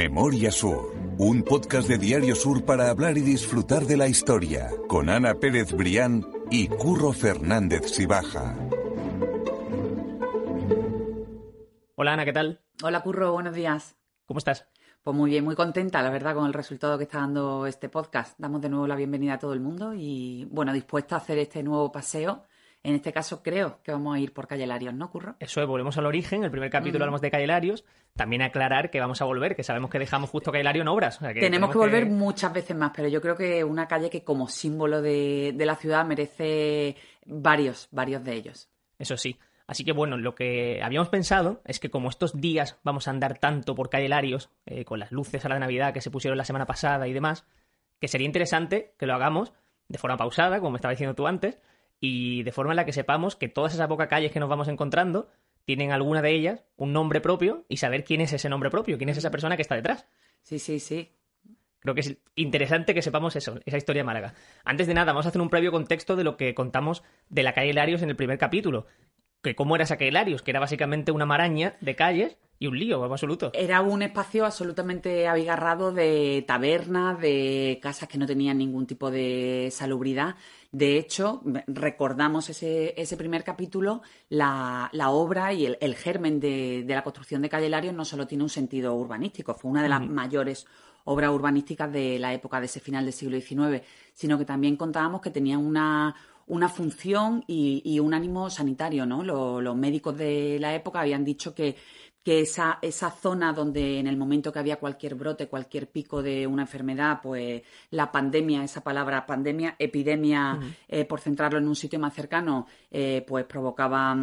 Memoria Sur, un podcast de Diario Sur para hablar y disfrutar de la historia, con Ana Pérez Brián y Curro Fernández Sibaja. Hola Ana, ¿qué tal? Hola Curro, buenos días. ¿Cómo estás? Pues muy bien, muy contenta, la verdad, con el resultado que está dando este podcast. Damos de nuevo la bienvenida a todo el mundo y, bueno, dispuesta a hacer este nuevo paseo en este caso creo que vamos a ir por Calle Larios, ¿no, Curro? Eso es, volvemos al origen. El primer capítulo hablamos de Calle Larios. También aclarar que vamos a volver, que sabemos que dejamos justo Calle Larios en obras. tenemos, que volver muchas veces más, pero yo creo que una calle que como símbolo de, la ciudad merece varios, varios de ellos. Eso sí. Así que bueno, lo que habíamos pensado es que como estos días vamos a andar tanto por Calle Larios, eh, con las luces a la Navidad que se pusieron la semana pasada y demás, que sería interesante que lo hagamos de forma pausada, como me estaba diciendo tú antes, y de forma en la que sepamos que todas esas pocas calles que nos vamos encontrando tienen alguna de ellas un nombre propio y saber quién es ese nombre propio, quién es esa persona que está detrás. Sí, sí, sí. Creo que es interesante que sepamos eso, esa historia de Málaga. Antes de nada, vamos a hacer un previo contexto de lo que contamos de la calle Larios en el primer capítulo. Que cómo era esa calle Larios, que era básicamente una maraña de calles y un lío absoluto. Era un espacio absolutamente abigarrado de tabernas, de casas que no tenían ningún tipo de salubridad. De hecho, recordamos ese, ese primer capítulo, la, obra y el, germen de, la construcción de Calle Larios no solo tiene un sentido urbanístico, fue una de las mayores obras urbanísticas de la época de ese final del siglo XIX, sino que también contábamos que tenía una, una función y, un ánimo sanitario, ¿no? los médicos de la época habían dicho que que esa, esa zona donde en el momento que había cualquier brote, cualquier pico de una enfermedad, pues la pandemia, esa palabra pandemia, epidemia, eh, por centrarlo en un sitio más cercano, eh, pues provocaba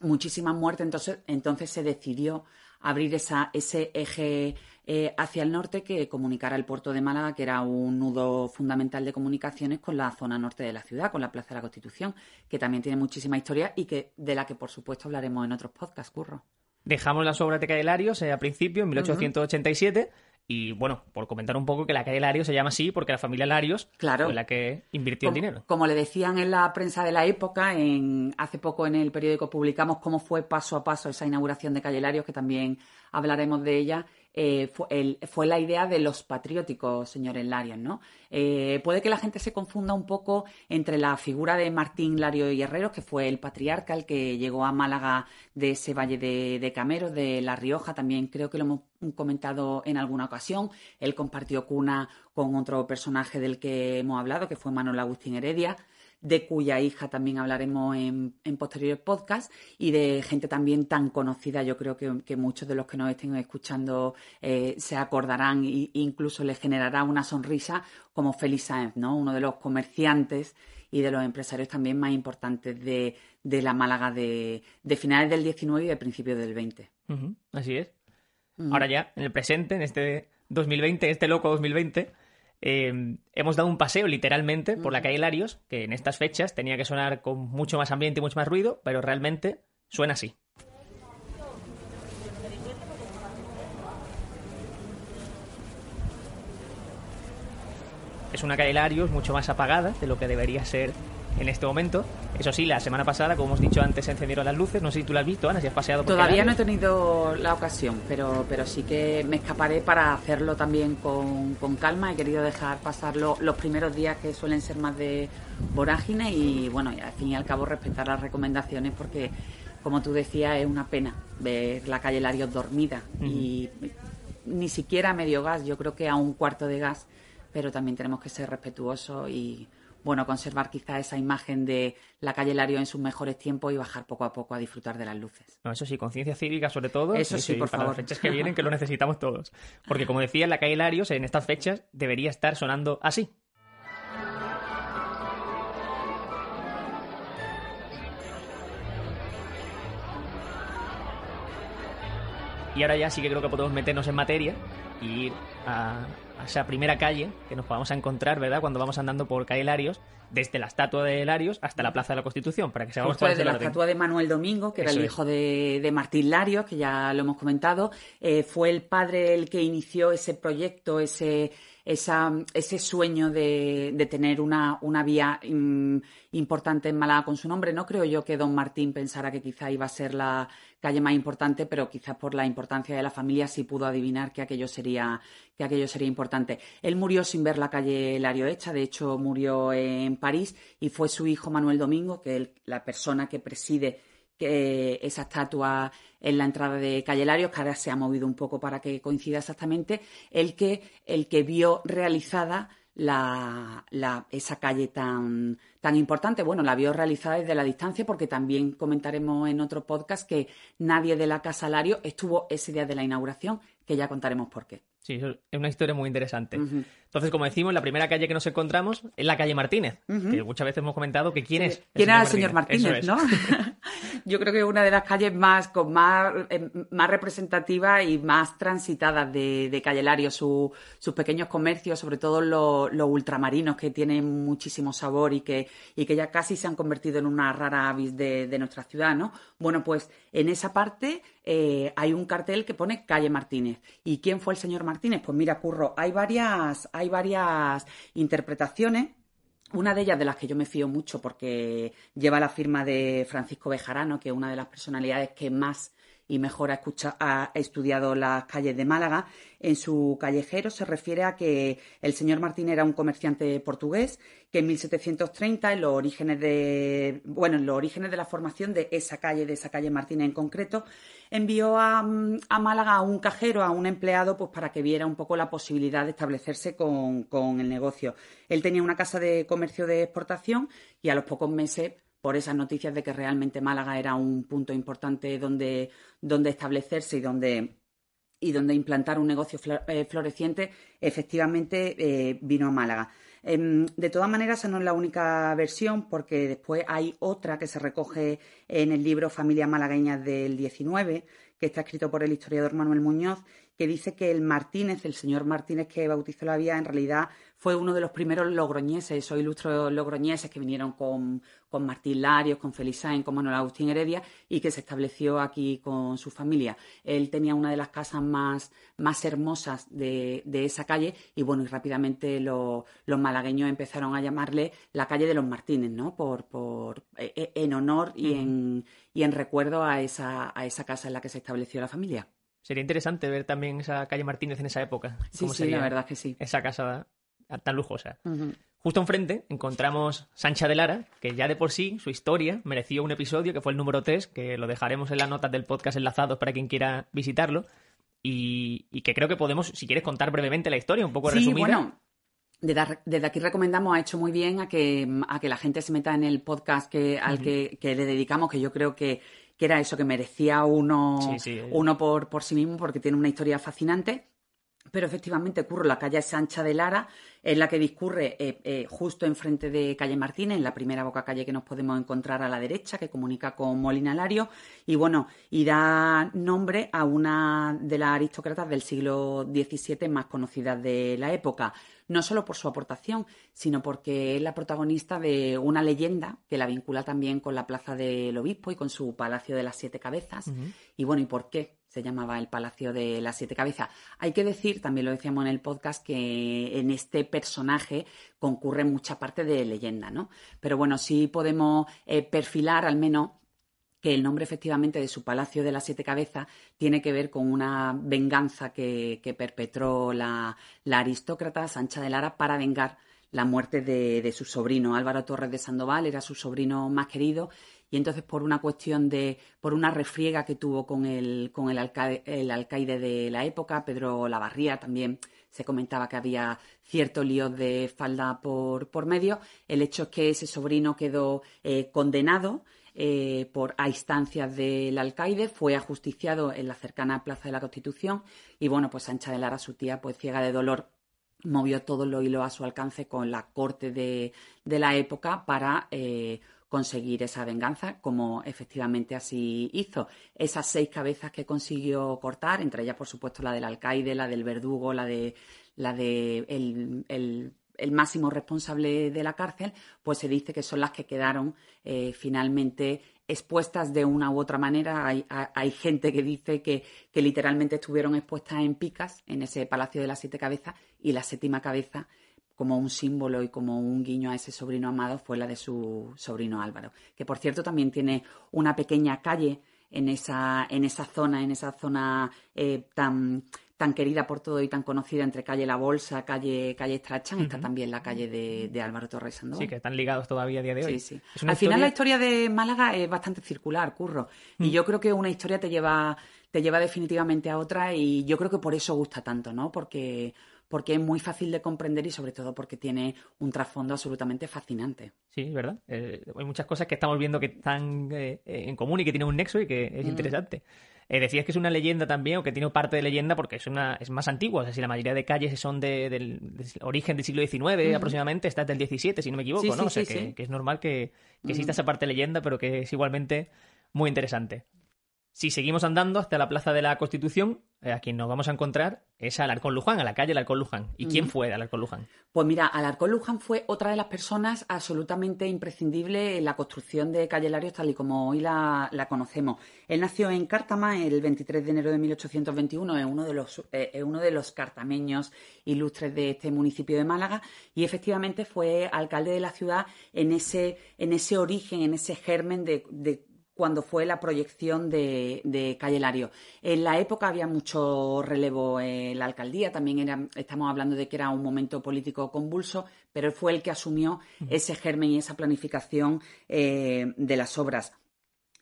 muchísimas muertes. Entonces, entonces se decidió abrir esa, ese eje eh, hacia el norte que comunicara el puerto de Málaga, que era un nudo fundamental de comunicaciones con la zona norte de la ciudad, con la Plaza de la Constitución, que también tiene muchísima historia y que de la que por supuesto hablaremos en otros podcasts, Curro. Dejamos las obras de Calle Larios eh, a principio, en 1887. Y bueno, por comentar un poco que la calle Larios se llama así porque la familia Larios fue la que invirtió el dinero. Como le decían en la prensa de la época, en, hace poco en el periódico publicamos cómo fue paso a paso esa inauguración de calle Larios, que también hablaremos de ella. Eh, fue, la idea de los patrióticos, señores Larios, ¿no? Eh, puede que la gente se confunda un poco entre la figura de Martín Lario y que fue el patriarca, el que llegó a Málaga de ese valle de, de Cameros, de La Rioja, también creo que lo hemos comentado en alguna ocasión. Él compartió cuna con otro personaje del que hemos hablado, que fue Manuel Agustín Heredia de cuya hija también hablaremos en, posteriores podcasts y de gente también tan conocida. Yo creo que, muchos de los que nos estén escuchando eh, se acordarán e incluso les generará una sonrisa como Félix Sáenz, ¿no? uno de los comerciantes y de los empresarios también más importantes de, la Málaga de, finales del 19 y de principios del 20. así es. Ahora ya, en el presente, en este 2020, este loco 2020, Em, hemos dado un paseo literalmente por la calle Larios, que en estas fechas tenía que sonar con mucho más ambiente y mucho más ruido, pero realmente suena así. Es una calle Larios mucho más apagada de lo que debería ser en este momento. Eso sí, la semana pasada, como hemos dicho antes, se encendieron las luces. No sé si tú las has visto, Ana, si has paseado por Todavía no he tenido la ocasión, pero, pero sí que me escaparé para hacerlo también con, calma. He querido dejar pasar los primeros días que suelen ser más de vorágine y, bueno, y al fin y al cabo respetar las recomendaciones porque, como tú decías, es una pena ver la calle Larios dormida y ni siquiera a medio gas, yo creo que a un cuarto de gas, pero también tenemos que ser respetuosos y bueno, conservar quizá esa imagen de la calle Lario en sus mejores tiempos y bajar poco a poco a disfrutar de las luces. No, eso sí, conciencia cívica sobre todo. Eso sí, por para las fechas que vienen, que lo necesitamos todos. Porque como decía, la calle Larios en estas fechas debería estar sonando así. Y ahora ya sí que creo que podemos meternos en materia y ir a, esa primera calle que nos vamos a encontrar, ¿verdad? Cuando vamos andando por calle Larios, desde la estatua de Larios hasta la Plaza de la Constitución, para que se cuál desde la estatua de Manuel Domingo, que era el hijo de, Martín Larios, que ya lo hemos comentado, eh, fue el padre el que inició ese proyecto, ese esa, ese sueño de, de tener una, una vía mm, importante en Málaga con su nombre. No creo yo que don Martín pensara que quizá iba a ser la calle más importante, pero quizás por la importancia de la familia sí pudo adivinar que aquello sería, que aquello sería importante. Él murió sin ver la calle Lario hecha, de hecho murió en París y fue su hijo Manuel Domingo, que es la persona que preside esa estatua en la entrada de Calle Larios, que ahora se ha movido un poco para que coincida exactamente, el que, el que vio realizada la, esa calle tan, tan importante. Bueno, la vio realizada desde la distancia porque también comentaremos en otro podcast que nadie de la Casa Lario estuvo ese día de la inauguración, que ya contaremos por qué. Sí, es una historia muy interesante. Entonces, como decimos, la primera calle que nos encontramos es la calle Martínez, que muchas veces hemos comentado que quién es. ¿Quién era el señor Martínez, no? Yo creo que es una de las calles más, con más, eh, más representativas y más transitadas de, de Calle Lario, sus pequeños comercios, sobre todo los, ultramarinos que tienen muchísimo sabor y que, y que ya casi se han convertido en una rara avis de, de nuestra ciudad, ¿no? Bueno, pues en esa parte eh, hay un cartel que pone Calle Martínez. ¿Y quién fue el señor Martínez? Pues mira, Curro, hay varias, hay varias interpretaciones. Una de ellas de las que yo me fío mucho porque lleva la firma de Francisco Bejarano, que es una de las personalidades que más y mejor ha, ha, estudiado las calles de Málaga. En su callejero se refiere a que el señor Martín era un comerciante portugués que en 1730, en los orígenes de, bueno, en los orígenes de la formación de esa calle, de esa calle Martínez en concreto, envió a, Málaga a un cajero, a un empleado, pues para que viera un poco la posibilidad de establecerse con, con el negocio. Él tenía una casa de comercio de exportación y a los pocos meses por esas noticias de que realmente Málaga era un punto importante donde, donde establecerse y donde, y donde implantar un negocio eh, floreciente, efectivamente eh, vino a Málaga. Em, de todas maneras, esa no es la única versión, porque después hay otra que se recoge en el libro Familia Malagueña del 19, que está escrito por el historiador Manuel Muñoz, que dice que el Martínez, el señor Martínez que bautizó la vía, en realidad fue uno de los primeros logroñeses, esos ilustres logroñeses que vinieron con, con Martín Larios, con Felisain, con Manuel Agustín Heredia y que se estableció aquí con su familia. Él tenía una de las casas más, más hermosas de, esa calle y bueno, y rápidamente los malagueños empezaron a llamarle la calle de los Martínez, ¿no? Por, por, e, e, en honor y, en, y en recuerdo a esa, a esa casa en la que se estableció la familia. Sería interesante ver también esa calle Martínez en esa época. Sí, sí, la verdad que sí. Esa casa tan lujosa. Justo enfrente encontramos Sancha de Lara, que ya de por sí su historia mereció un episodio que fue el número 3, que lo dejaremos en las notas del podcast enlazados para quien quiera visitarlo. Y, que creo que podemos, si quieres, contar brevemente la historia, un poco sí, resumida. Bueno. Desde, aquí recomendamos, ha hecho muy bien a que, a que la gente se meta en el podcast que, al que, le dedicamos, que yo creo que, era eso, que merecía uno, uno por, por sí mismo, porque tiene una historia fascinante. Pero efectivamente, Curro, la calle Sancha de Lara, es la que discurre eh, eh, justo enfrente de calle Martínez, en la primera boca calle que nos podemos encontrar a la derecha, que comunica con Molina Lario, y bueno, y da nombre a una de las aristócratas del siglo XVII más conocidas de la época, no solo por su aportación, sino porque es la protagonista de una leyenda que la vincula también con la Plaza del Obispo y con su Palacio de las Siete Cabezas. Y bueno, ¿y por qué? Se llamaba el Palacio de las Siete Cabezas. Hay que decir, también lo decíamos en el podcast, que en este personaje concurre mucha parte de leyenda, ¿no? Pero bueno, sí podemos eh, perfilar al menos que el nombre efectivamente de su Palacio de las Siete Cabezas tiene que ver con una venganza que, perpetró la, aristócrata Sancha de Lara para vengar la muerte de, su sobrino. Álvaro Torres de Sandoval era su sobrino más querido y entonces por una cuestión de, por una refriega que tuvo con el, con el, alcaide, el alcaide de la época, Pedro Lavarría, también se comentaba que había cierto lío de falda por, por medio. El hecho es que ese sobrino quedó eh, condenado eh, por a instancias del alcaide, fue ajusticiado en la cercana Plaza de la Constitución y bueno, pues Sancha de Lara, su tía, pues ciega de dolor, movió todo lo hilo a su alcance con la corte de, de la época para eh, conseguir esa venganza, como efectivamente así hizo. Esas seis cabezas que consiguió cortar, entre ellas, por supuesto, la del alcaide, la del verdugo, la de, la de el, máximo responsable de la cárcel, pues se dice que son las que quedaron eh, finalmente expuestas de una u otra manera. Hay, hay gente que dice que, que, literalmente estuvieron expuestas en picas en ese Palacio de las Siete Cabezas y la séptima cabeza como un símbolo y como un guiño a ese sobrino amado fue la de su sobrino Álvaro, que por cierto también tiene una pequeña calle en esa, en esa zona, en esa zona eh, tan, tan querida por todo y tan conocida entre calle La Bolsa, calle, calle Strachan, está también la calle de, Álvaro Torres Sandoval. Sí, que están ligados todavía a día de hoy. Sí, sí. Al final la historia de Málaga es bastante circular, curro. Y mm. yo creo que una historia te lleva, te lleva definitivamente a otra y yo creo que por eso gusta tanto, ¿no? Porque porque es muy fácil de comprender y sobre todo porque tiene un trasfondo absolutamente fascinante. Sí, ¿verdad? Eh, hay muchas cosas que estamos viendo que están eh, en común y que tienen un nexo y que es mm. interesante. Eh, decías que es una leyenda también, o que tiene parte de leyenda, porque es una es más antigua. O sea, si la mayoría de calles son del, origen del siglo XIX aproximadamente, está del XVII, si no me equivoco, ¿no? o sea, que, es normal que, exista esa parte de leyenda, pero que es igualmente muy interesante. Si seguimos andando hasta la Plaza de la Constitución, eh, a quien nos vamos a encontrar es Alarcón Luján, a la calle Alarcón Luján. ¿Y quién fue Alarcón Luján? Pues mira, Alarcón Luján fue otra de las personas absolutamente imprescindible en la construcción de Calle Larios tal y como hoy la, conocemos. Él nació en Cártama el 23 de enero de 1821, es uno de los, eh, es uno de los cartameños ilustres de este municipio de Málaga y efectivamente fue alcalde de la ciudad en ese, en ese origen, en ese germen de cuando fue la proyección de, de Calle Lario. En la época había mucho relevo en la alcaldía, también era, estamos hablando de que era un momento político convulso, pero él fue el que asumió ese germen y esa planificación eh, de las obras.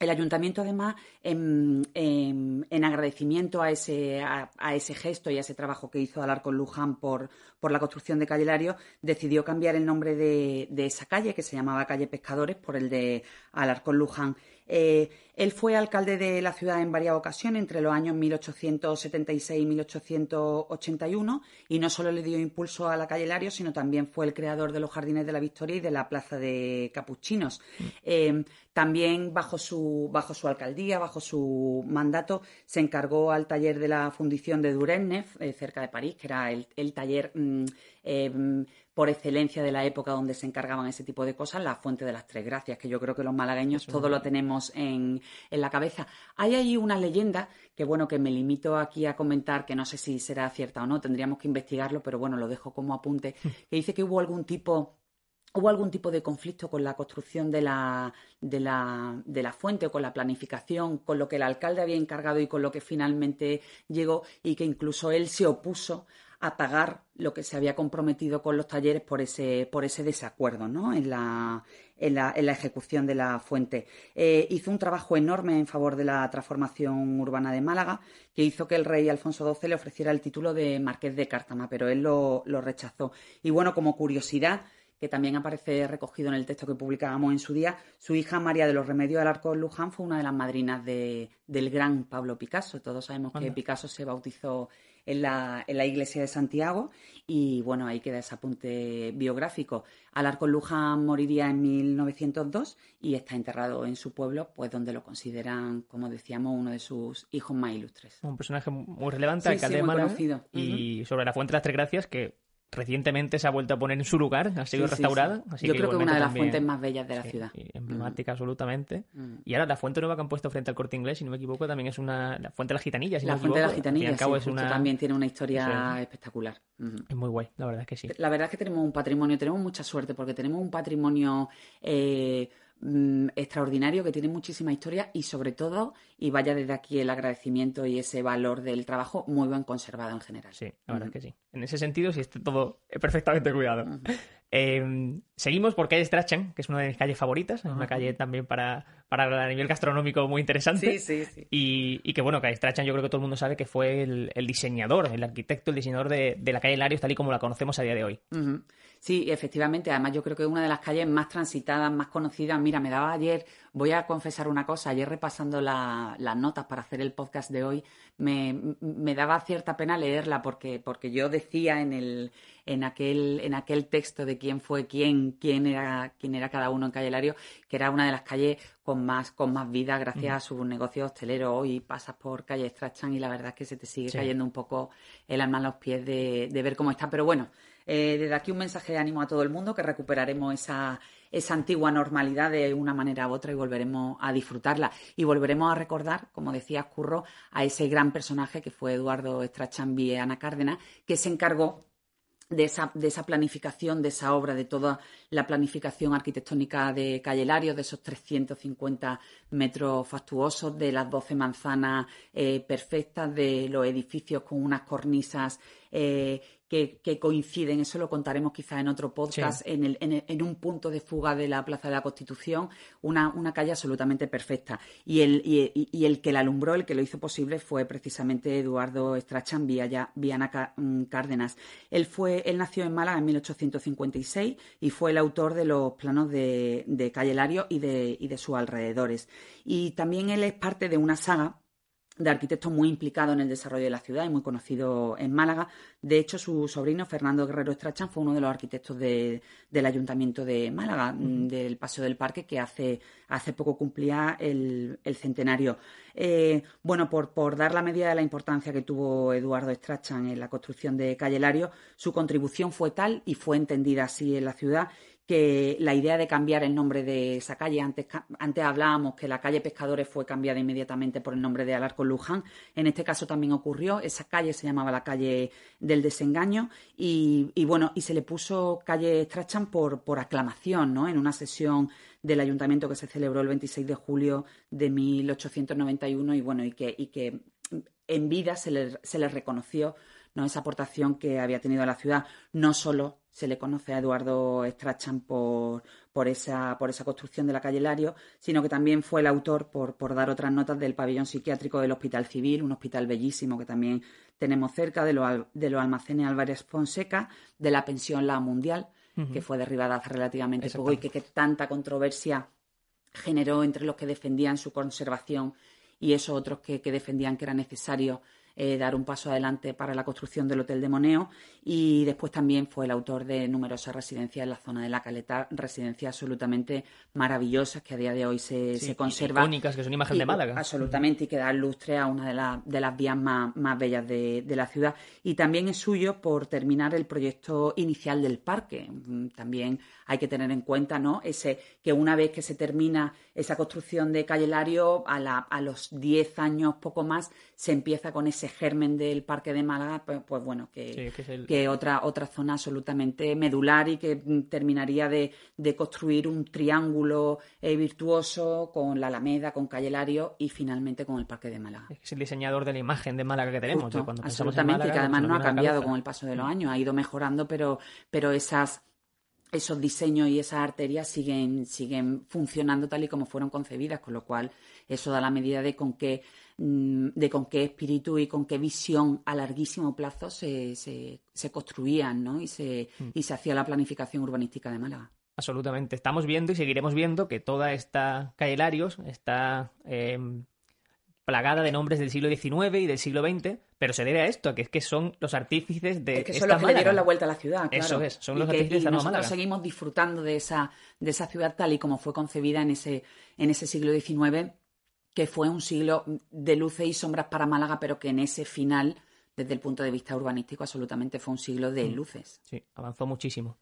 El ayuntamiento, además, en, agradecimiento a ese, a, ese, gesto y a ese trabajo que hizo Alarcón Luján por, por la construcción de Calle Lario, decidió cambiar el nombre de, de, esa calle, que se llamaba Calle Pescadores, por el de Alarcón Luján. Eh, él fue alcalde de la ciudad en varias ocasiones, entre los años 1876 y 1881, y no solo le dio impulso a la calle Lario, sino también fue el creador de los Jardines de la Victoria y de la Plaza de Capuchinos. Eh, también bajo su, bajo su alcaldía, bajo su mandato, se encargó al taller de la fundición de Duresne, eh, cerca de París, que era el, taller mm, por excelencia de la época donde se encargaban ese tipo de cosas, la Fuente de las Tres Gracias, que yo creo que los malagueños todo lo tenemos en, en, la cabeza. Hay ahí una leyenda que, bueno, que me limito aquí a comentar, que no sé si será cierta o no, tendríamos que investigarlo, pero bueno, lo dejo como apunte, que dice que hubo algún tipo ¿Hubo algún tipo de conflicto con la construcción de la, de, la, de la, fuente o con la planificación, con lo que el alcalde había encargado y con lo que finalmente llegó y que incluso él se opuso a pagar lo que se había comprometido con los talleres por ese, por ese desacuerdo ¿no? en, la, en, la, en la ejecución de la fuente. Eh, hizo un trabajo enorme en favor de la transformación urbana de Málaga, que hizo que el rey Alfonso XII le ofreciera el título de Marqués de Cártama, pero él lo, lo rechazó. Y bueno, como curiosidad, que también aparece recogido en el texto que publicábamos en su día, su hija María de los Remedios de Luján fue una de las madrinas de, del gran Pablo Picasso. Todos sabemos que Picasso se bautizó en la, en la iglesia de Santiago y bueno, ahí queda ese apunte biográfico. Alarcón Luján moriría en 1902 y está enterrado en su pueblo, pues donde lo consideran, como decíamos, uno de sus hijos más ilustres. Un personaje muy relevante, alcalde de Málaga. Y sobre la Fuente de las Tres Gracias, que recientemente se ha vuelto a poner en su lugar, ha sido restaurada. Yo creo que es una de las fuentes más bellas de la ciudad. emblemática, mm. absolutamente. Mm. Y ahora la fuente nueva que han puesto frente al corte inglés, si no me equivoco, también es una. La fuente de las gitanillas. la fuente de las gitanillas, es una... también tiene una historia espectacular. Es muy guay, la verdad es que sí. La verdad es que tenemos un patrimonio, tenemos mucha suerte porque tenemos un patrimonio. Eh, Mm, extraordinario que tiene muchísima historia y sobre todo, y vaya desde aquí el agradecimiento y ese valor del trabajo muy bien conservado en general. Sí, la verdad es que sí. En ese sentido, sí está todo perfectamente cuidado. Seguimos por calle Strachan, que es una de mis calles favoritas, es una calle también para, para a nivel gastronómico muy interesante. Sí, sí, sí. Y, que bueno, calle Strachan yo creo que todo el mundo sabe que fue el, diseñador, el arquitecto, el diseñador de, la calle Larios tal y como la conocemos a día de hoy. Sí, efectivamente. Además, yo creo que es una de las calles más transitadas, más conocidas. Mira, me daba ayer, voy a confesar una cosa, ayer repasando las notas para hacer el podcast de hoy, me, daba cierta pena leerla porque, porque yo decía en, el, en, aquel, en aquel texto de quién fue quién, quién era, quién era cada uno en Calle Lario, que era una de las calles con más, con más vida gracias a su negocio hostelero. Hoy pasas por calle Strachan y la verdad es que se te sigue cayendo un poco el alma a los pies de, de ver cómo está. Pero bueno, eh, desde aquí un mensaje de ánimo a todo el mundo que recuperaremos esa, esa antigua normalidad de una manera u otra y volveremos a disfrutarla. Y volveremos a recordar, como decía Curro, a ese gran personaje que fue Eduardo Estrachambi Ana Cárdenas, que se encargó de esa, de esa planificación, de esa obra, de toda la planificación arquitectónica de Calle de esos 350 metros fastuosos, de las 12 manzanas eh, perfectas, de los edificios con unas cornisas eh, que, coinciden, eso lo contaremos quizás en otro podcast, en, el, en, un punto de fuga de la Plaza de la Constitución, una, una calle absolutamente perfecta. Y el, y, el que la alumbró, el que lo hizo posible, fue precisamente Eduardo Strachan Viana mm, Cárdenas. Él, fue, él nació en Málaga en 1856 y fue el autor de los planos de, de Calle Lario y de, y de sus alrededores. Y también él es parte de una saga de arquitecto muy implicado en el desarrollo de la ciudad y muy conocido en Málaga. De hecho, su sobrino, Fernando Guerrero Estrachan, fue uno de los arquitectos del Ayuntamiento de Málaga, del Paseo del Parque, que hace, hace poco cumplía el, centenario. Eh, bueno, por, por, dar la medida de la importancia que tuvo Eduardo Estrachan en la construcción de Calle Lario, su contribución fue tal y fue entendida así en la ciudad que la idea de cambiar el nombre de esa calle, antes, antes hablábamos que la calle Pescadores fue cambiada inmediatamente por el nombre de Alarcón Luján, en este caso también ocurrió, esa calle se llamaba la calle del desengaño y, bueno, y se le puso calle Strachan por, por aclamación, ¿no? En una sesión del ayuntamiento que se celebró el 26 de julio de 1891 y bueno, y que, y que en vida se le, se le reconoció ¿no? esa aportación que había tenido la ciudad, no solo se le conoce a Eduardo Strachan por, por, esa, por esa construcción de la calle Lario, sino que también fue el autor por, por dar otras notas del pabellón psiquiátrico del Hospital Civil, un hospital bellísimo que también tenemos cerca, de, los de los almacenes Álvarez Fonseca, de la pensión La Mundial, que fue derribada hace relativamente poco y que, tanta controversia generó entre los que defendían su conservación y esos otros que, que defendían que era necesario eh, dar un paso adelante para la construcción del Hotel de Moneo y después también fue el autor de numerosas residencias en la zona de la Caleta, residencias absolutamente maravillosas que a día de hoy se, se conservan. Icónicas, que son imagen de Málaga. Absolutamente, y que dan lustre a una de, de las vías más, más bellas de, de, la ciudad. Y también es suyo por terminar el proyecto inicial del parque. Mm, también hay que tener en cuenta ¿no? Ese, que una vez que se termina esa construcción de Calle Lario, a, la, a los 10 años, poco más, se empieza con ese germen del Parque de Málaga, pues, pues bueno, que, que, otra, otra zona absolutamente medular y que terminaría de, construir un triángulo eh, virtuoso con la Alameda, con Calle Lario y finalmente con el Parque de Málaga. Es el diseñador de la imagen de Málaga que tenemos. absolutamente, que además no ha cambiado con el paso de los años, ha ido mejorando, pero, pero esas esos diseños y esas arterias siguen, siguen funcionando tal y como fueron concebidas, con lo cual eso da la medida de con qué Mm, de con qué espíritu y con qué visión a larguísimo plazo se, se, construían ¿no? y, se, mm. y se hacía la planificación urbanística de Málaga. Absolutamente. Estamos viendo y seguiremos viendo que toda esta calle Larios está em, plagada de nombres del siglo XIX y del siglo XX, pero se debe a esto, que es que son los artífices de. Es que son los que le dieron la vuelta a la ciudad. Claro. Eso es, son los artífices de la Málaga. seguimos disfrutando de esa, de esa ciudad tal y como fue concebida en ese, en ese siglo XIX que fue un siglo de luces y sombras para Málaga, pero que en ese final, desde el punto de vista urbanístico, absolutamente fue un siglo de mm. luces. Sí, avanzó muchísimo.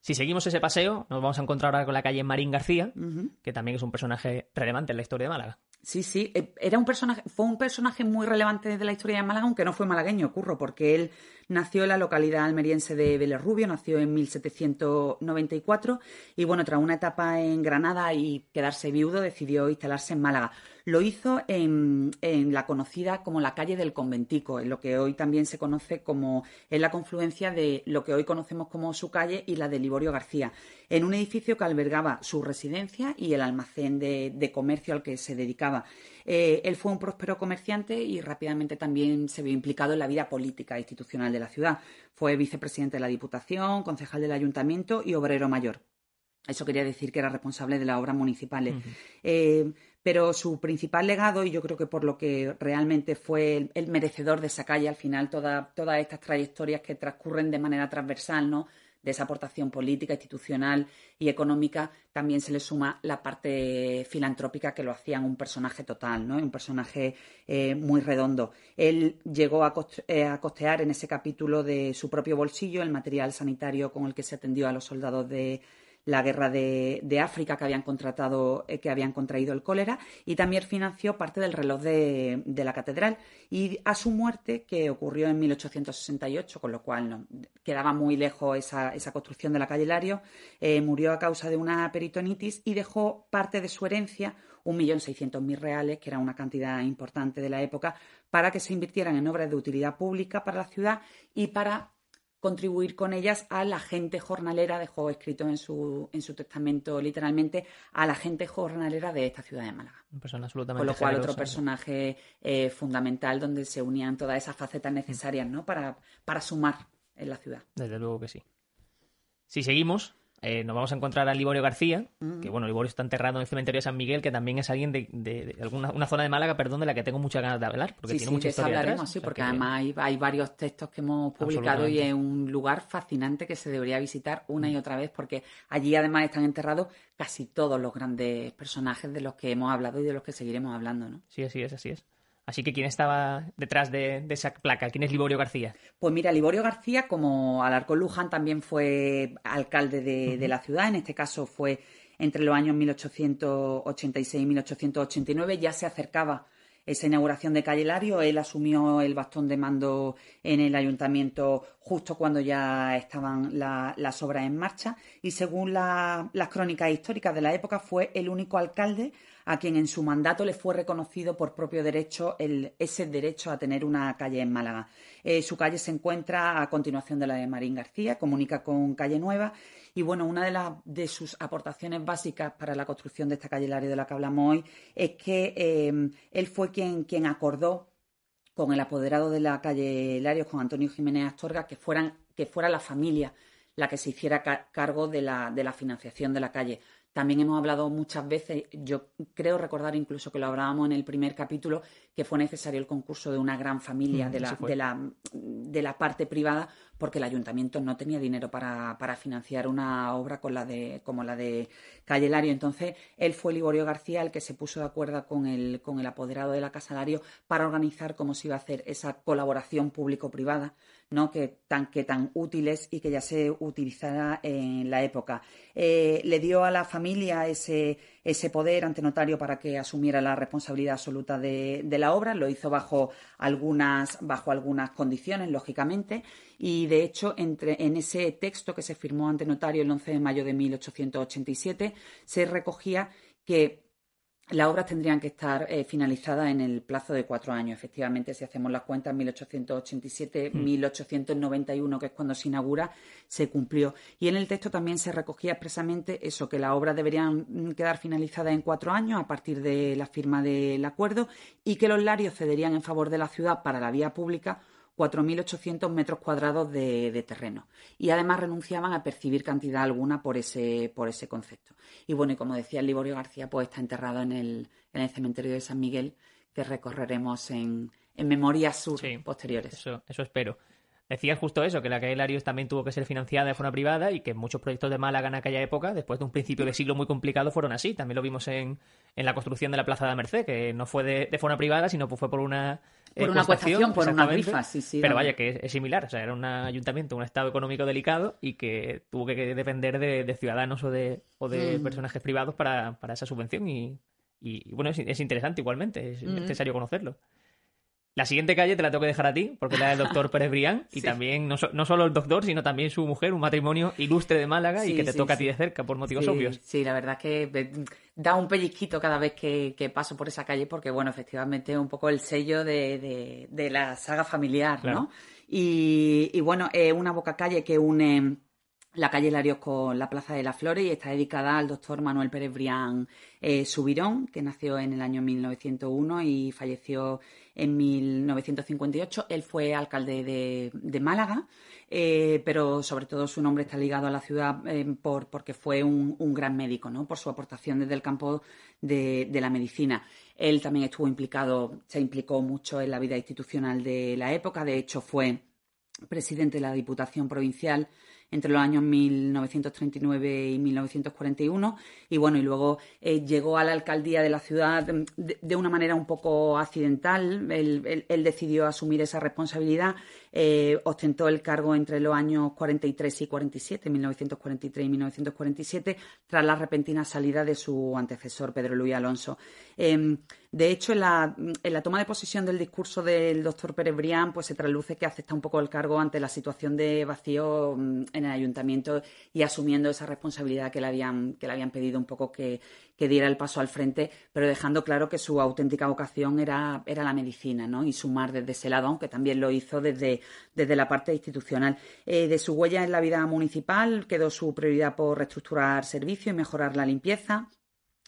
Si seguimos ese paseo, nos vamos a encontrar ahora con la calle Marín García, que también es un personaje relevante en la historia de Málaga. Sí, sí, eh, era un personaje, fue un personaje muy relevante desde la historia de Málaga, aunque no fue malagueño, curro, porque él nació en la localidad almeriense de Vélez Rubio, nació en 1794 y bueno, tras una etapa en Granada y quedarse viudo, decidió instalarse en Málaga. Lo hizo en, la conocida como la calle del Conventico, en lo que hoy también se conoce como en la confluencia de lo que hoy conocemos como su calle y la de Liborio García, en un edificio que albergaba su residencia y el almacén de, comercio al que se dedicaba. Eh, él fue un próspero comerciante y rápidamente también se vio implicado en la vida política e institucional de la ciudad. Fue vicepresidente de la Diputación, concejal del Ayuntamiento y obrero mayor. Eso quería decir que era responsable de las obras municipales pero su principal legado, y yo creo que por lo que realmente fue el, merecedor de esa calle al final, todas estas trayectorias que transcurren de manera transversal, ¿no? De esa aportación política, institucional y económica, también se le suma la parte filantrópica que lo hacían un personaje total, ¿no? un personaje eh, muy redondo. Él llegó eh, a, costear en ese capítulo de su propio bolsillo el material sanitario con el que se atendió a los soldados de la guerra de, África que habían contratado, eh, que habían contraído el cólera, y también financió parte del reloj de, la catedral. Y a su muerte, que ocurrió en 1868, con lo cual quedaba muy lejos esa, construcción de la calle Lario, eh, murió a causa de una peritonitis y dejó parte de su herencia, 1.600.000 reales, que era una cantidad importante de la época, para que se invirtieran en obras de utilidad pública para la ciudad y para contribuir con ellas a la gente jornalera, dejó escrito en su, en su testamento literalmente, a la gente jornalera de esta ciudad de Málaga. persona absolutamente Con lo cual, otro personaje eh, fundamental donde se unían todas esas facetas necesarias ¿no? para, para sumar en la ciudad. Desde luego que sí. Si seguimos, eh, nos vamos a encontrar a Liborio García, que bueno, Liborio está enterrado en el cementerio de San Miguel, que también es alguien de, alguna una zona de Málaga, perdón, de la que tengo muchas ganas de hablar, porque tiene mucha historia hablaremos, sí, porque además hay, varios textos que hemos publicado y es un lugar fascinante que se debería visitar una y mm. otra vez, porque allí además están enterrados casi todos los grandes personajes de los que hemos hablado y de los que seguiremos hablando, ¿no? Sí, así es, así es. Así que, ¿quién estaba detrás de, esa placa? ¿Quién es Liborio García? Pues mira, Liborio García, como Alarcón Luján, también fue alcalde de, la ciudad. En este caso fue entre los años 1886 y 1889. Ya se acercaba esa inauguración de Calle Lario. Él asumió el bastón de mando en el ayuntamiento justo cuando ya estaban las obras en marcha. Y según las crónicas históricas de la época, fue el único alcalde a quien en su mandato le fue reconocido por propio derecho ese derecho a tener una calle en Málaga. Eh, su calle se encuentra a continuación de la de Marín García, comunica con Calle Nueva y bueno, una de, de sus aportaciones básicas para la construcción de esta calle Lario de la que hablamos hoy es que eh, él fue quien, quien acordó con el apoderado de la calle Larios, con Antonio Jiménez Astorga, que, fueran, que fuera la familia la que se hiciera cargo de la, de la financiación de la calle. También hemos hablado muchas veces, yo creo recordar incluso que lo hablábamos en el primer capítulo, que fue necesario el concurso de una gran familia mm, de, la, de, la, de, la, parte privada, porque el ayuntamiento no tenía dinero para, para financiar una obra como la de Calle Lario. Entonces, él fue Liborio García el que se puso de acuerdo con el, con el apoderado de la Casa Lario para organizar cómo se iba a hacer esa colaboración público-privada ¿no? que, tan, que tan útiles y que ya se utilizara en la época. Eh, le dio a la familia ese, ese poder ante notario para que asumiera la responsabilidad absoluta de, la obra. Lo hizo bajo algunas, bajo algunas condiciones, lógicamente. Y de hecho, entre, en ese texto que se firmó ante notario el 11 de mayo de 1887, se recogía que las obras tendrían que estar eh, finalizadas en el plazo de cuatro años. Efectivamente, si hacemos las cuentas, 1887, 1891, mm. que es cuando se inaugura, se cumplió. Y en el texto también se recogía expresamente eso, que las obras deberían quedar finalizadas en cuatro años a partir de la firma del acuerdo y que los larios cederían en favor de la ciudad para la vía pública 4.800 metros cuadrados de, terreno. Y además renunciaban a percibir cantidad alguna por ese, por ese concepto. Y bueno, y como decía el Liborio García, pues está enterrado en el, en el cementerio de San Miguel, que recorreremos en, en memorias sur posteriores. Eso, eso espero. Decías justo eso, que la calle Larios también tuvo que ser financiada de forma privada y que muchos proyectos de Málaga en aquella época, después de un principio de siglo muy complicado, fueron así. También lo vimos en, en la construcción de la Plaza de la Merced, que no fue de, de forma privada, sino fue por una por una cuestión, por una rifa, sí, sí. Pero vaya, que es, similar. O sea, era un ayuntamiento, un estado económico delicado y que tuvo que depender de, ciudadanos o de, o de mm. personajes privados para, para, esa subvención. Y, y bueno, es, es, interesante igualmente, es mm. necesario conocerlo. La siguiente calle te la tengo que dejar a ti, porque es la del doctor Pérez Brián, y también no, no, solo el doctor, sino también su mujer, un matrimonio ilustre de Málaga y que te toca a ti de cerca por motivos obvios. Sí, la verdad es que da un pellizquito cada vez que, paso por esa calle, porque bueno, efectivamente es un poco el sello de, la saga familiar, ¿no? Y, bueno, es una boca calle que une la calle Larios con la Plaza de las Flores y está dedicada al doctor Manuel Pérez Brián eh, Subirón, que nació en el año 1901 y falleció en 1958. Él fue alcalde de, Málaga, eh, pero sobre todo su nombre está ligado a la ciudad eh, por, porque fue un, gran médico, ¿no? por su aportación desde el campo de, la medicina. Él también estuvo implicado, se implicó mucho en la vida institucional de la época, de hecho fue presidente de la Diputación Provincial entre los años 1939 y 1941. Y bueno, y luego eh, llegó a la alcaldía de la ciudad de, una manera un poco accidental. Él, decidió asumir esa responsabilidad. Eh, ostentó el cargo entre los años 43 y 47, 1943 y 1947, tras la repentina salida de su antecesor, Pedro Luis Alonso. Em, de hecho, en la, toma de posesión del discurso del doctor Pérez Brián, pues se traduce que acepta un poco el cargo ante la situación de vacío mm, en el ayuntamiento y asumiendo esa responsabilidad que le habían, que le habían pedido un poco que, diera el paso al frente, pero dejando claro que su auténtica vocación era, era la medicina, ¿no? Y sumar desde ese lado, aunque también lo hizo desde, desde la parte institucional. Eh, de su huella en la vida municipal quedó su prioridad por reestructurar servicios y mejorar la limpieza.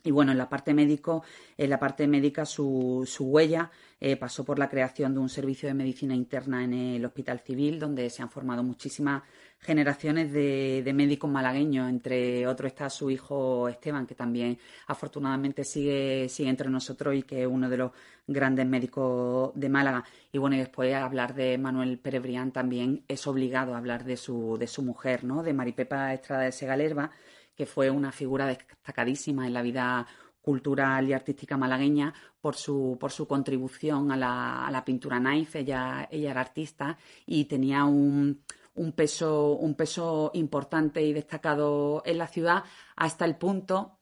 Y bueno, en la parte médico, en la parte médica su, su huella eh, pasó por la creación de un servicio de medicina interna en el Hospital Civil, donde se han formado muchísimas generaciones de, médicos malagueños. Entre otros está su hijo Esteban, que también afortunadamente sigue, sigue entre nosotros y que es uno de los grandes médicos de Málaga. Y bueno, y después hablar de Manuel Pérez Brián también es obligado a hablar de su, de su mujer, ¿no? De Maripepa Estrada de Segalerba que fue una figura destacadísima en la vida cultural y artística malagueña por su, por su contribución a la, a la pintura naif. Ella, ella era artista y tenía un, un, peso, un peso importante y destacado en la ciudad hasta el punto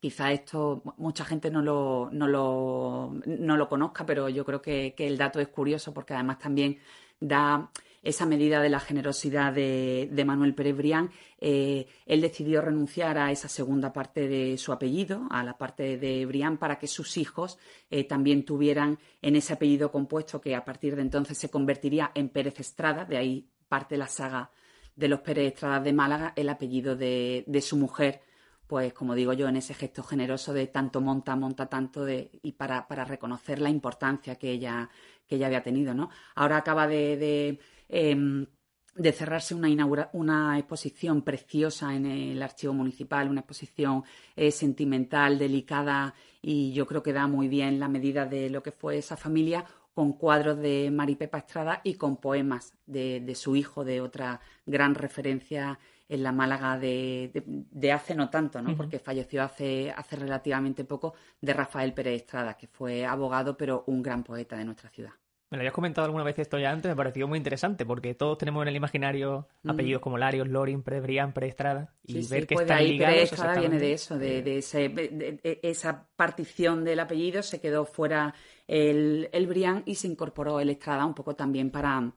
quizá esto mucha gente no lo, no lo, no lo conozca, pero yo creo que, que, el dato es curioso porque además también da esa medida de la generosidad de, Manuel Pérez Brián, eh, él decidió renunciar a esa segunda parte de su apellido, a la parte de Brián, para que sus hijos eh, también tuvieran en ese apellido compuesto que a partir de entonces se convertiría en Pérez Estrada, de ahí parte la saga de los Pérez Estrada de Málaga, el apellido de, su mujer, pues como digo yo, en ese gesto generoso de tanto monta, monta tanto, de, y para, reconocer la importancia que ella, que ella había tenido, ¿no? Ahora acaba de Em, de cerrarse una, una exposición preciosa en el archivo municipal, una exposición eh, sentimental, delicada y yo creo que da muy bien la medida de lo que fue esa familia con cuadros de Maripepa Estrada y con poemas de, su hijo, de otra gran referencia en la Málaga de, hace no tanto, ¿no? porque falleció hace, hace relativamente poco, de Rafael Pérez Estrada, que fue abogado pero un gran poeta de nuestra ciudad. Me lo habías comentado alguna vez esto ya antes, me pareció muy interesante porque todos tenemos en el imaginario mm. apellidos como Larios, Lorin, Prebrián, Preestrada y ver que pues están ahí ligados. viene de eso, de, esa partición del apellido, se quedó fuera el, el Brián y se incorporó el Estrada un poco también para,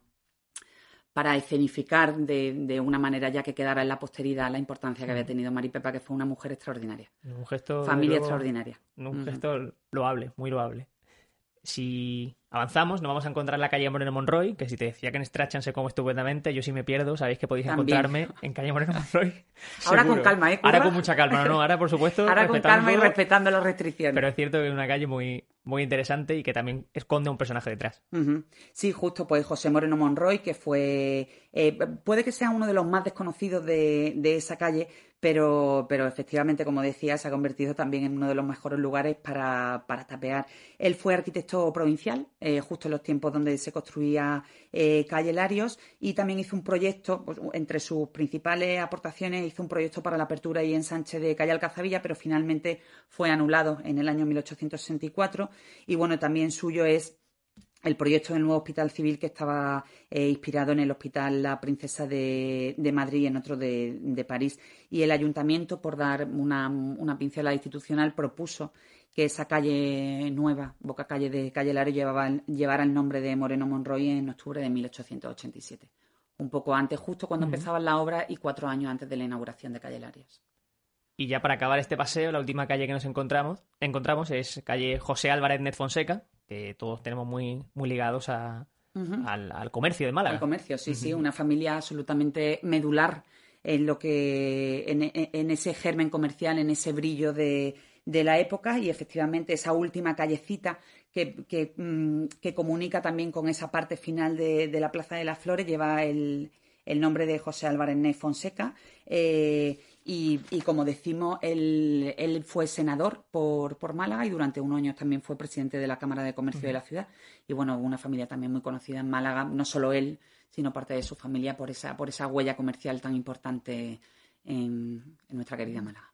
para escenificar de, una manera ya que quedara en la posteridad la importancia que había tenido Maripepa, que fue una mujer extraordinaria. Un gesto. Familia extraordinaria. Un gesto loable, muy loable. Si avanzamos, nos vamos a encontrar en la calle Moreno Monroy, que si te decía que en Strachan se come estupendamente, yo si me pierdo, sabéis que podéis encontrarme en calle Moreno Monroy. Ahora con calma, ¿eh? Ahora con mucha calma, no, no, ahora por supuesto. ahora con calma y respetando las restricciones. Pero es cierto que es una calle muy, muy interesante y que también esconde un personaje detrás. Sí, justo, pues José Moreno Monroy, que fue. Eh, puede que sea uno de los más desconocidos de, de esa calle, pero, pero efectivamente, como decía, se ha convertido también en uno de los mejores lugares para, para tapear. Él fue arquitecto provincial, eh, justo en los tiempos donde se construía eh, Calle Larios, y también hizo un proyecto, pues, entre sus principales aportaciones, hizo un proyecto para la apertura y ensanche de Calle Alcazabilla, pero finalmente fue anulado en el año 1864. Y bueno, también suyo es el proyecto del nuevo hospital civil que estaba eh, inspirado en el Hospital La Princesa de, Madrid y en otro de, París. Y el ayuntamiento, por dar una, una, pincelada institucional, propuso que esa calle nueva, Boca Calle de Calle Laro, llevara el nombre de Moreno Monroy en octubre de 1887. Un poco antes, justo cuando empezaban la obra y cuatro años antes de la inauguración de Calle Larios. Y ya para acabar este paseo, la última calle que nos encontramos, encontramos es calle José Álvarez Net Fonseca, que todos tenemos muy, muy ligados a, al, comercio de Málaga. Al comercio, sí, sí, una familia absolutamente medular en lo que en, ese germen comercial, en ese brillo de, de, la época y efectivamente esa última callecita que, que, mm, comunica también con esa parte final de, de, la Plaza de las Flores lleva el, el nombre de José Álvarez Ney Fonseca. Eh, Y, como decimos, él, él fue senador por, por, Málaga y durante unos años también fue presidente de la Cámara de Comercio de la ciudad. Y bueno, una familia también muy conocida en Málaga, no solo él, sino parte de su familia por esa, por esa huella comercial tan importante en, nuestra querida Málaga.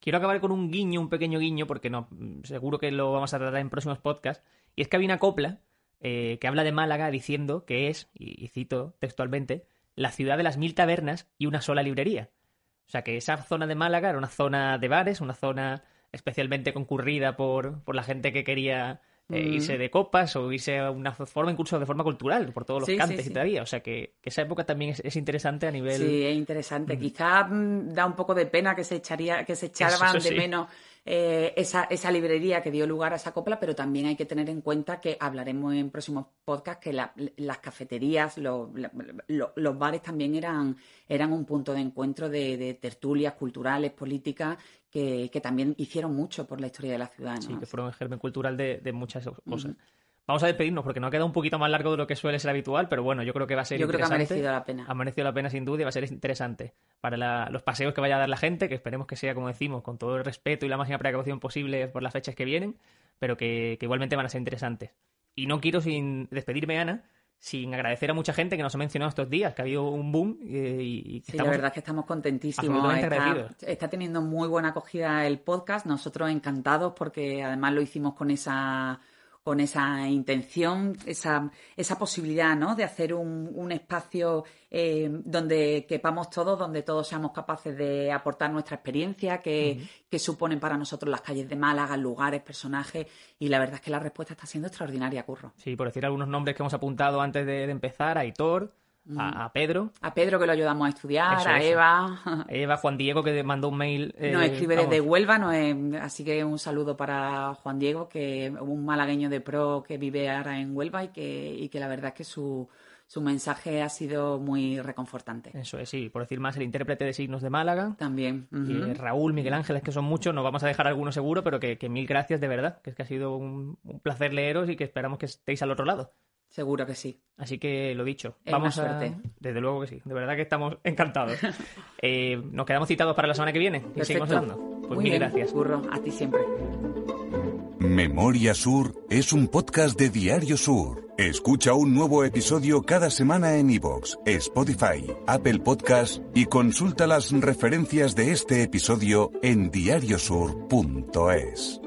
Quiero acabar con un guiño, un pequeño guiño, porque no, seguro que lo vamos a tratar en próximos podcasts. Y es que había una copla eh, que habla de Málaga diciendo que es, y cito textualmente, la ciudad de las mil tabernas y una sola librería. O sea que esa zona de Málaga era una zona de bares, una zona especialmente concurrida por, por la gente que quería eh, mm. irse de copas o irse a una forma, incluso de forma cultural, por todos los cantes y todavía. O sea que, esa época también es, interesante a nivel. Sí, es interesante. Mm. Quizá mm, da un poco de pena que se echaría, que se echaran de menos eh, esa, esa, librería que dio lugar a esa copla, pero también hay que tener en cuenta que hablaremos en próximos podcasts que las cafeterías, los, bares también eran, eran un punto de encuentro de, tertulias culturales, políticas, que, también hicieron mucho por la historia de la ciudad. Sí, que fueron el germen cultural de, muchas cosas. Vamos a despedirnos porque nos ha quedado un poquito más largo de lo que suele ser habitual, pero bueno, yo creo que va a ser yo creo que ha merecido la pena. Ha merecido la pena sin duda y va a ser interesante para los paseos que vaya a dar la gente, que esperemos que sea, como decimos, con todo el respeto y la máxima precaución posible por las fechas que vienen, pero que, igualmente van a ser interesantes. Y no quiero sin despedirme, Ana, sin agradecer a mucha gente que nos ha mencionado estos días, que ha habido un boom y, sí, la verdad es que estamos contentísimos. Está, está, teniendo muy buena acogida el podcast, nosotros encantados porque además lo hicimos con esa con esa intención, esa, esa posibilidad ¿no? de hacer un, un espacio eh, donde quepamos todos, donde todos seamos capaces de aportar nuestra experiencia, que, suponen para nosotros las calles de Málaga, lugares, personajes, y la verdad es que la respuesta está siendo extraordinaria, Curro. Sí, por decir algunos nombres que hemos apuntado antes de, de empezar, Aitor, a, Pedro. A Pedro que lo ayudamos a estudiar, a Eva. Eva, Juan Diego que mandó un mail. Eh, nos escribe desde Huelva, no así que un saludo para Juan Diego, que es un malagueño de pro que vive ahora en Huelva y que, y que la verdad es que su, su mensaje ha sido muy reconfortante. Eso es, sí, por decir más, el intérprete de signos de Málaga. También. y Raúl, Miguel Ángeles, que son muchos, nos vamos a dejar algunos seguro, pero que, mil gracias de verdad, que es que ha sido un placer leeros y que esperamos que estéis al otro lado. Seguro que sí. Así que lo dicho, vamos a. Desde luego que sí, de verdad que estamos encantados. Eh, nos quedamos citados para la semana que viene y seguimos hablando. Pues mil gracias. Burro, a ti siempre. Memoria Sur es un podcast de Diario Sur. Escucha un nuevo episodio cada semana en iVoox, Spotify, Apple Podcast y consulta las referencias de este episodio en diariosur.es.